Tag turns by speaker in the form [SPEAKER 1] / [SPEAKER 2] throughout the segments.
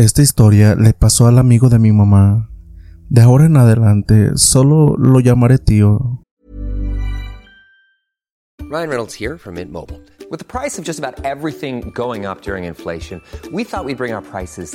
[SPEAKER 1] Esta historia le pasó al amigo de mi mamá. De ahora en adelante solo lo llamaré tío.
[SPEAKER 2] Ryan Reynolds here from Mint Mobile. With the price of just about everything going up during inflation, we thought we'd bring our prices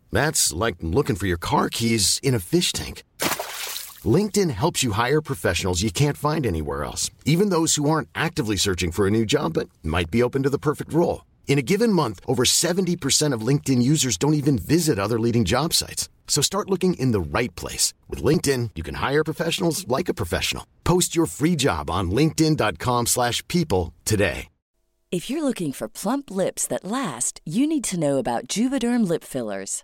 [SPEAKER 3] That's like looking for your car keys in a fish tank. LinkedIn helps you hire professionals you can't find anywhere else, even those who aren't actively searching for a new job but might be open to the perfect role. In a given month, over 70% of LinkedIn users don't even visit other leading job sites. So start looking in the right place. With LinkedIn, you can hire professionals like a professional. Post your free job on linkedin.com/people slash people today.
[SPEAKER 4] If you're looking for plump lips that last, you need to know about Juvederm lip fillers.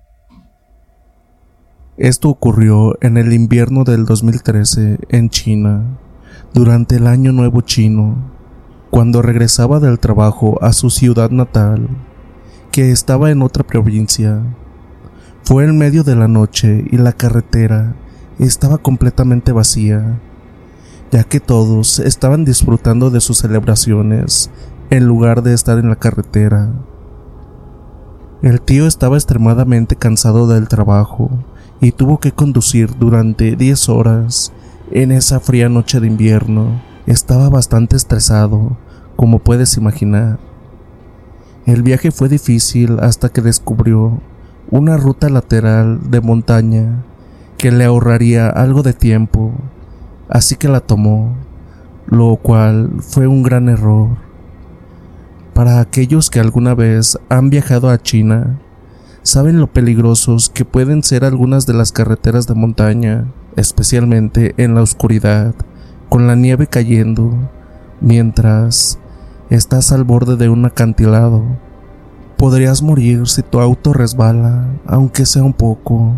[SPEAKER 1] Esto ocurrió en el invierno del 2013 en China, durante el Año Nuevo Chino, cuando regresaba del trabajo a su ciudad natal, que estaba en otra provincia. Fue en medio de la noche y la carretera estaba completamente vacía, ya que todos estaban disfrutando de sus celebraciones en lugar de estar en la carretera. El tío estaba extremadamente cansado del trabajo y tuvo que conducir durante 10 horas en esa fría noche de invierno. Estaba bastante estresado, como puedes imaginar. El viaje fue difícil hasta que descubrió una ruta lateral de montaña que le ahorraría algo de tiempo, así que la tomó, lo cual fue un gran error. Para aquellos que alguna vez han viajado a China, saben lo peligrosos que pueden ser algunas de las carreteras de montaña. especialmente en la oscuridad, con la nieve cayendo, mientras estás al borde de un acantilado. Podrías morir si tu auto resbala, aunque sea un poco.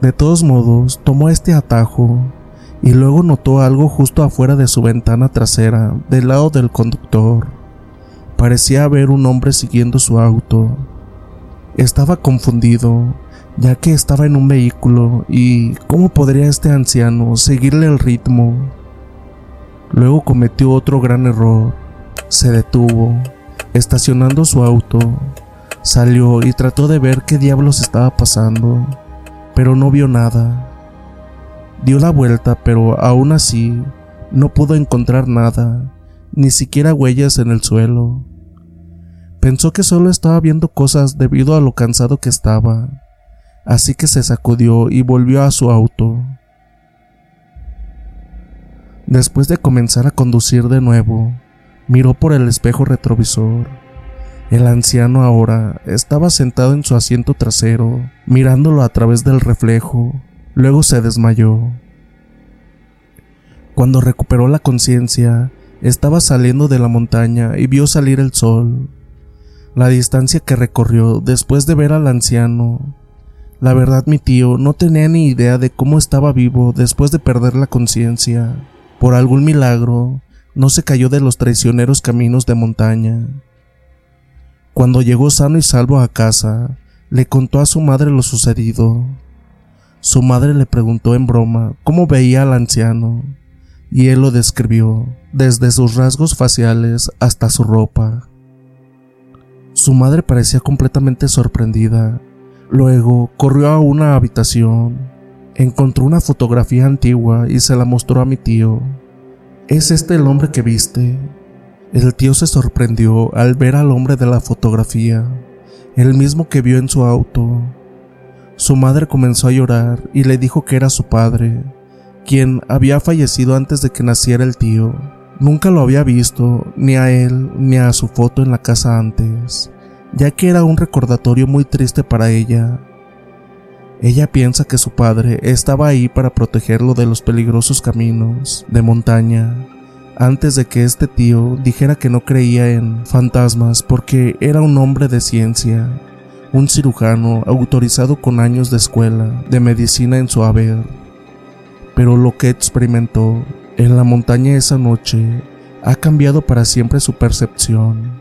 [SPEAKER 1] De todos modos, tomó este atajo y luego notó algo justo afuera de su ventana trasera, del lado del conductor. Parecía haber un hombre siguiendo su auto. Estaba confundido, ya que estaba en un vehículo y ¿cómo podría este anciano seguirle el ritmo? Luego cometió otro gran error. Se detuvo, estacionando su auto, salió y trató de ver qué diablos estaba pasando, pero no vio nada. Dio la vuelta, pero aún así no pudo encontrar nada, ni siquiera huellas en el suelo. Pensó que solo estaba viendo cosas debido a lo cansado que estaba, así que se sacudió y volvió a su auto. Después de comenzar a conducir de nuevo, miró por el espejo retrovisor. El anciano ahora estaba sentado en su asiento trasero, mirándolo a través del reflejo. Luego se desmayó. Cuando recuperó la conciencia, estaba saliendo de la montaña y vio salir el sol. La distancia que recorrió después de ver al anciano. La verdad mi tío no tenía ni idea de cómo estaba vivo después de perder la conciencia. Por algún milagro, no se cayó de los traicioneros caminos de montaña. Cuando llegó sano y salvo a casa, le contó a su madre lo sucedido. Su madre le preguntó en broma cómo veía al anciano, y él lo describió, desde sus rasgos faciales hasta su ropa. Su madre parecía completamente sorprendida. Luego corrió a una habitación, encontró una fotografía antigua y se la mostró a mi tío. ¿Es este el hombre que viste? El tío se sorprendió al ver al hombre de la fotografía, el mismo que vio en su auto. Su madre comenzó a llorar y le dijo que era su padre, quien había fallecido antes de que naciera el tío. Nunca lo había visto, ni a él, ni a su foto en la casa antes, ya que era un recordatorio muy triste para ella. Ella piensa que su padre estaba ahí para protegerlo de los peligrosos caminos de montaña, antes de que este tío dijera que no creía en fantasmas porque era un hombre de ciencia un cirujano autorizado con años de escuela de medicina en su haber. Pero lo que experimentó en la montaña esa noche ha cambiado para siempre su percepción.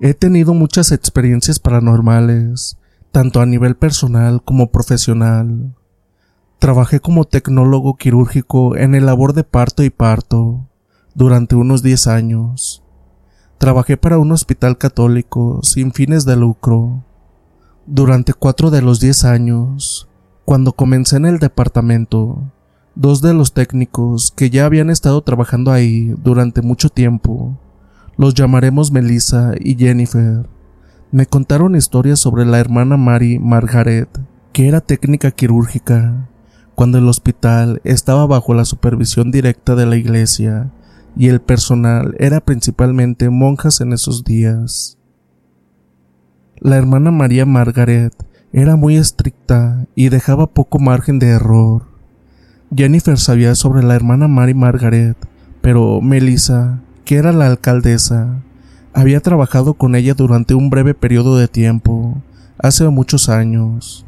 [SPEAKER 1] He tenido muchas experiencias paranormales, tanto a nivel personal como profesional. Trabajé como tecnólogo quirúrgico en el labor de parto y parto durante unos 10 años. Trabajé para un hospital católico sin fines de lucro. Durante cuatro de los diez años, cuando comencé en el departamento, dos de los técnicos que ya habían estado trabajando ahí durante mucho tiempo, los llamaremos Melissa y Jennifer, me contaron historias sobre la hermana Mary Margaret, que era técnica quirúrgica, cuando el hospital estaba bajo la supervisión directa de la iglesia y el personal era principalmente monjas en esos días. La hermana María Margaret era muy estricta y dejaba poco margen de error. Jennifer sabía sobre la hermana Mary Margaret, pero Melissa, que era la alcaldesa, había trabajado con ella durante un breve periodo de tiempo, hace muchos años.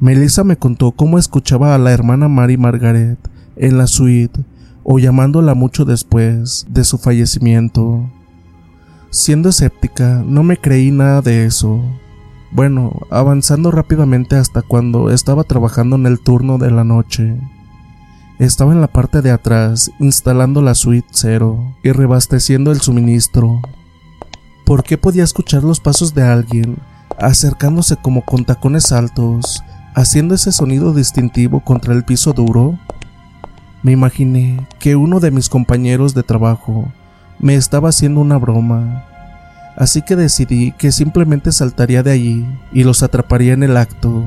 [SPEAKER 1] Melissa me contó cómo escuchaba a la hermana Mary Margaret en la suite o llamándola mucho después de su fallecimiento. Siendo escéptica, no me creí nada de eso. Bueno, avanzando rápidamente hasta cuando estaba trabajando en el turno de la noche. Estaba en la parte de atrás, instalando la suite cero y rebasteciendo el suministro. ¿Por qué podía escuchar los pasos de alguien acercándose como con tacones altos, haciendo ese sonido distintivo contra el piso duro? Me imaginé que uno de mis compañeros de trabajo me estaba haciendo una broma, así que decidí que simplemente saltaría de allí y los atraparía en el acto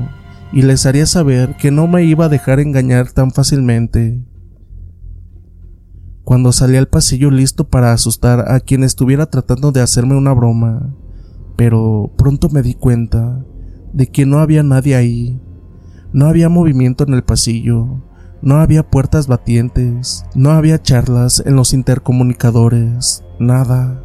[SPEAKER 1] y les haría saber que no me iba a dejar engañar tan fácilmente. Cuando salí al pasillo listo para asustar a quien estuviera tratando de hacerme una broma, pero pronto me di cuenta de que no había nadie ahí. No había movimiento en el pasillo, no había puertas batientes, no había charlas en los intercomunicadores, nada.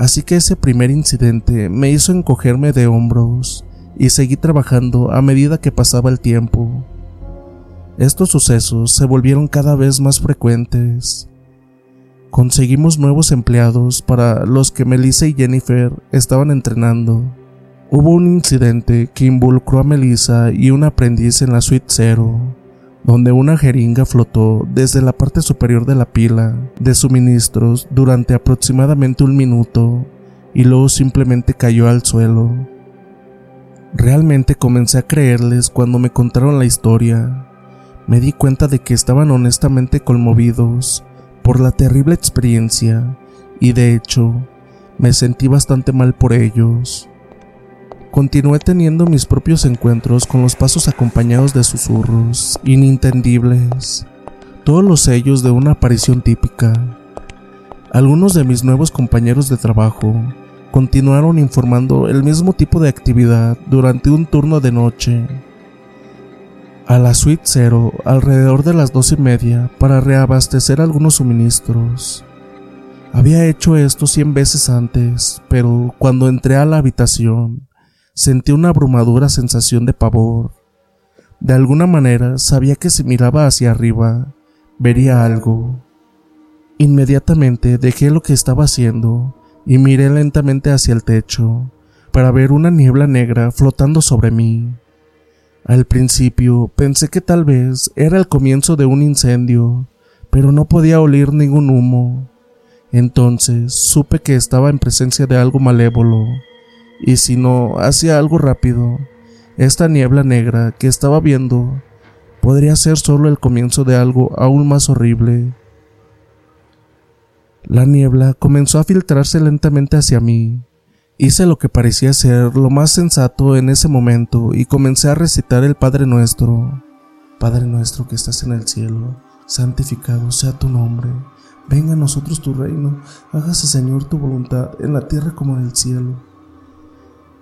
[SPEAKER 1] Así que ese primer incidente me hizo encogerme de hombros y seguí trabajando a medida que pasaba el tiempo. Estos sucesos se volvieron cada vez más frecuentes. Conseguimos nuevos empleados para los que Melissa y Jennifer estaban entrenando. Hubo un incidente que involucró a Melissa y un aprendiz en la suite cero, donde una jeringa flotó desde la parte superior de la pila de suministros durante aproximadamente un minuto y luego simplemente cayó al suelo. Realmente comencé a creerles cuando me contaron la historia. Me di cuenta de que estaban honestamente conmovidos por la terrible experiencia y de hecho me sentí bastante mal por ellos. Continué teniendo mis propios encuentros con los pasos acompañados de susurros inintendibles, todos los sellos de una aparición típica. Algunos de mis nuevos compañeros de trabajo continuaron informando el mismo tipo de actividad durante un turno de noche. A la suite cero alrededor de las dos y media para reabastecer algunos suministros. Había hecho esto cien veces antes, pero cuando entré a la habitación, sentí una abrumadora sensación de pavor. De alguna manera sabía que si miraba hacia arriba, vería algo. Inmediatamente dejé lo que estaba haciendo y miré lentamente hacia el techo para ver una niebla negra flotando sobre mí. Al principio pensé que tal vez era el comienzo de un incendio, pero no podía oír ningún humo. Entonces supe que estaba en presencia de algo malévolo y si no hacía algo rápido, esta niebla negra que estaba viendo podría ser solo el comienzo de algo aún más horrible. La niebla comenzó a filtrarse lentamente hacia mí. Hice lo que parecía ser lo más sensato en ese momento y comencé a recitar el Padre Nuestro. Padre nuestro que estás en el cielo, santificado sea tu nombre. Venga a nosotros tu reino, hágase Señor tu voluntad en la tierra como en el cielo.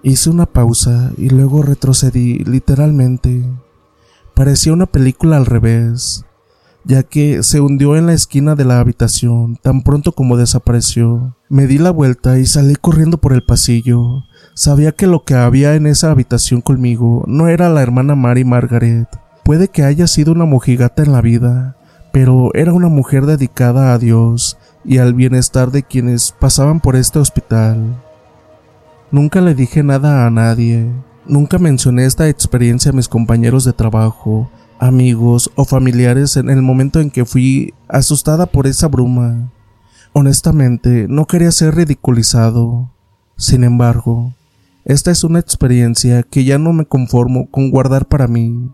[SPEAKER 1] Hice una pausa y luego retrocedí literalmente. Parecía una película al revés, ya que se hundió en la esquina de la habitación tan pronto como desapareció. Me di la vuelta y salí corriendo por el pasillo. Sabía que lo que había en esa habitación conmigo no era la hermana Mary Margaret. Puede que haya sido una mojigata en la vida, pero era una mujer dedicada a Dios y al bienestar de quienes pasaban por este hospital. Nunca le dije nada a nadie, nunca mencioné esta experiencia a mis compañeros de trabajo, amigos o familiares en el momento en que fui asustada por esa bruma. Honestamente, no quería ser ridiculizado. Sin embargo, esta es una experiencia que ya no me conformo con guardar para mí.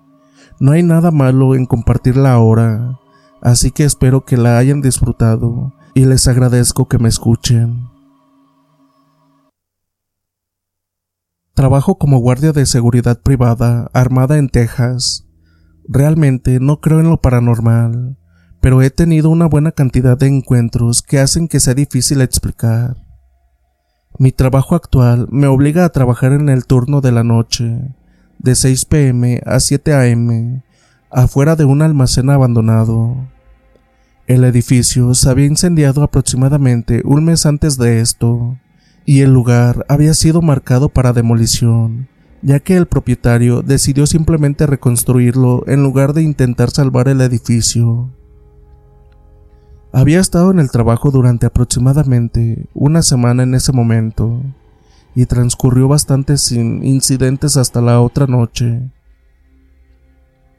[SPEAKER 1] No hay nada malo en compartirla ahora, así que espero que la hayan disfrutado y les agradezco que me escuchen. Trabajo como guardia de seguridad privada armada en Texas. Realmente no creo en lo paranormal, pero he tenido una buena cantidad de encuentros que hacen que sea difícil explicar. Mi trabajo actual me obliga a trabajar en el turno de la noche, de 6 pm a 7 am, afuera de un almacén abandonado. El edificio se había incendiado aproximadamente un mes antes de esto, y el lugar había sido marcado para demolición, ya que el propietario decidió simplemente reconstruirlo en lugar de intentar salvar el edificio. Había estado en el trabajo durante aproximadamente una semana en ese momento, y transcurrió bastante sin incidentes hasta la otra noche.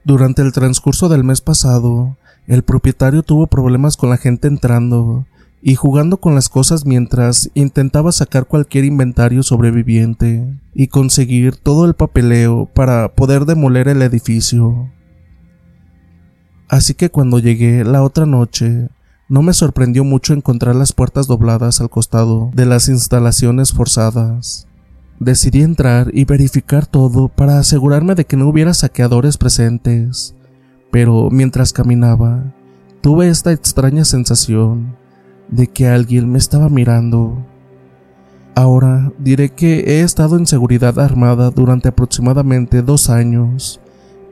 [SPEAKER 1] Durante el transcurso del mes pasado, el propietario tuvo problemas con la gente entrando y jugando con las cosas mientras intentaba sacar cualquier inventario sobreviviente y conseguir todo el papeleo para poder demoler el edificio. Así que cuando llegué la otra noche, no me sorprendió mucho encontrar las puertas dobladas al costado de las instalaciones forzadas. Decidí entrar y verificar todo para asegurarme de que no hubiera saqueadores presentes, pero mientras caminaba, tuve esta extraña sensación de que alguien me estaba mirando. Ahora diré que he estado en seguridad armada durante aproximadamente dos años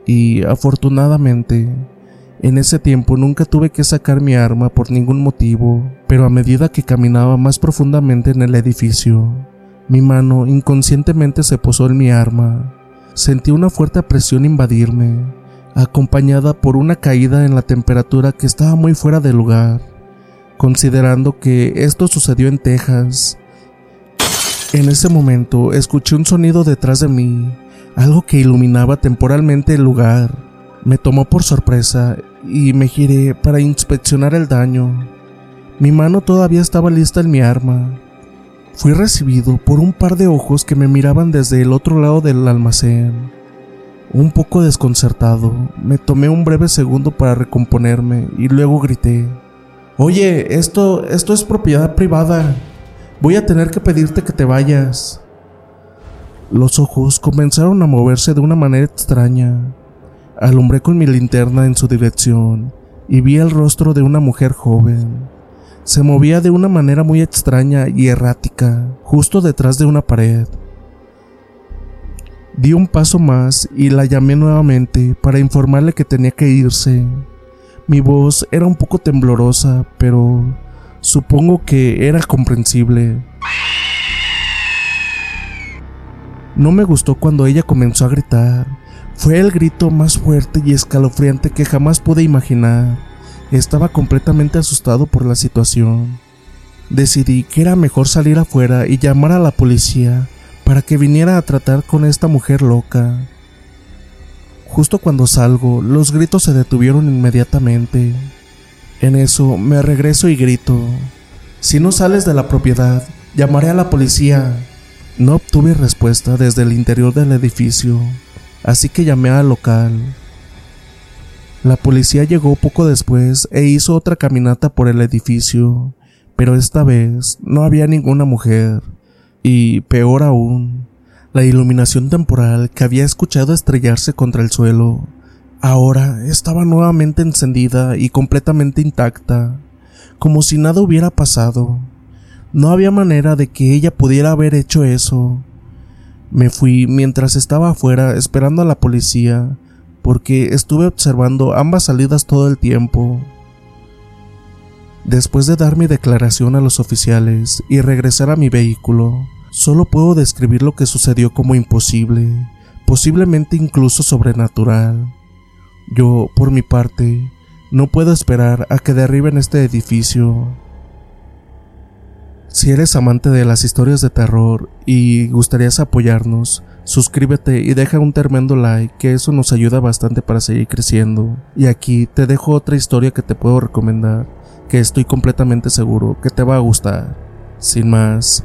[SPEAKER 1] y afortunadamente en ese tiempo nunca tuve que sacar mi arma por ningún motivo, pero a medida que caminaba más profundamente en el edificio, mi mano inconscientemente se posó en mi arma. Sentí una fuerte presión invadirme, acompañada por una caída en la temperatura que estaba muy fuera de lugar, considerando que esto sucedió en Texas en ese momento escuché un sonido detrás de mí, algo que iluminaba temporalmente el lugar. Me tomó por sorpresa y me giré para inspeccionar el daño. Mi mano todavía estaba lista en mi arma. Fui recibido por un par de ojos que me miraban desde el otro lado del almacén. Un poco desconcertado, me tomé un breve segundo para recomponerme y luego grité. Oye, esto, esto es propiedad privada. Voy a tener que pedirte que te vayas. Los ojos comenzaron a moverse de una manera extraña. Alumbré con mi linterna en su dirección y vi el rostro de una mujer joven. Se movía de una manera muy extraña y errática, justo detrás de una pared. Di un paso más y la llamé nuevamente para informarle que tenía que irse. Mi voz era un poco temblorosa, pero Supongo que era comprensible. No me gustó cuando ella comenzó a gritar. Fue el grito más fuerte y escalofriante que jamás pude imaginar. Estaba completamente asustado por la situación. Decidí que era mejor salir afuera y llamar a la policía para que viniera a tratar con esta mujer loca. Justo cuando salgo, los gritos se detuvieron inmediatamente. En eso me regreso y grito, si no sales de la propiedad, llamaré a la policía. No obtuve respuesta desde el interior del edificio, así que llamé al local. La policía llegó poco después e hizo otra caminata por el edificio, pero esta vez no había ninguna mujer, y peor aún, la iluminación temporal que había escuchado estrellarse contra el suelo Ahora estaba nuevamente encendida y completamente intacta, como si nada hubiera pasado. No había manera de que ella pudiera haber hecho eso. Me fui mientras estaba afuera esperando a la policía, porque estuve observando ambas salidas todo el tiempo. Después de dar mi declaración a los oficiales y regresar a mi vehículo, solo puedo describir lo que sucedió como imposible, posiblemente incluso sobrenatural. Yo, por mi parte, no puedo esperar a que derriben este edificio. Si eres amante de las historias de terror y gustarías apoyarnos, suscríbete y deja un tremendo like, que eso nos ayuda bastante para seguir creciendo. Y aquí te dejo otra historia que te puedo recomendar, que estoy completamente seguro que te va a gustar. Sin más,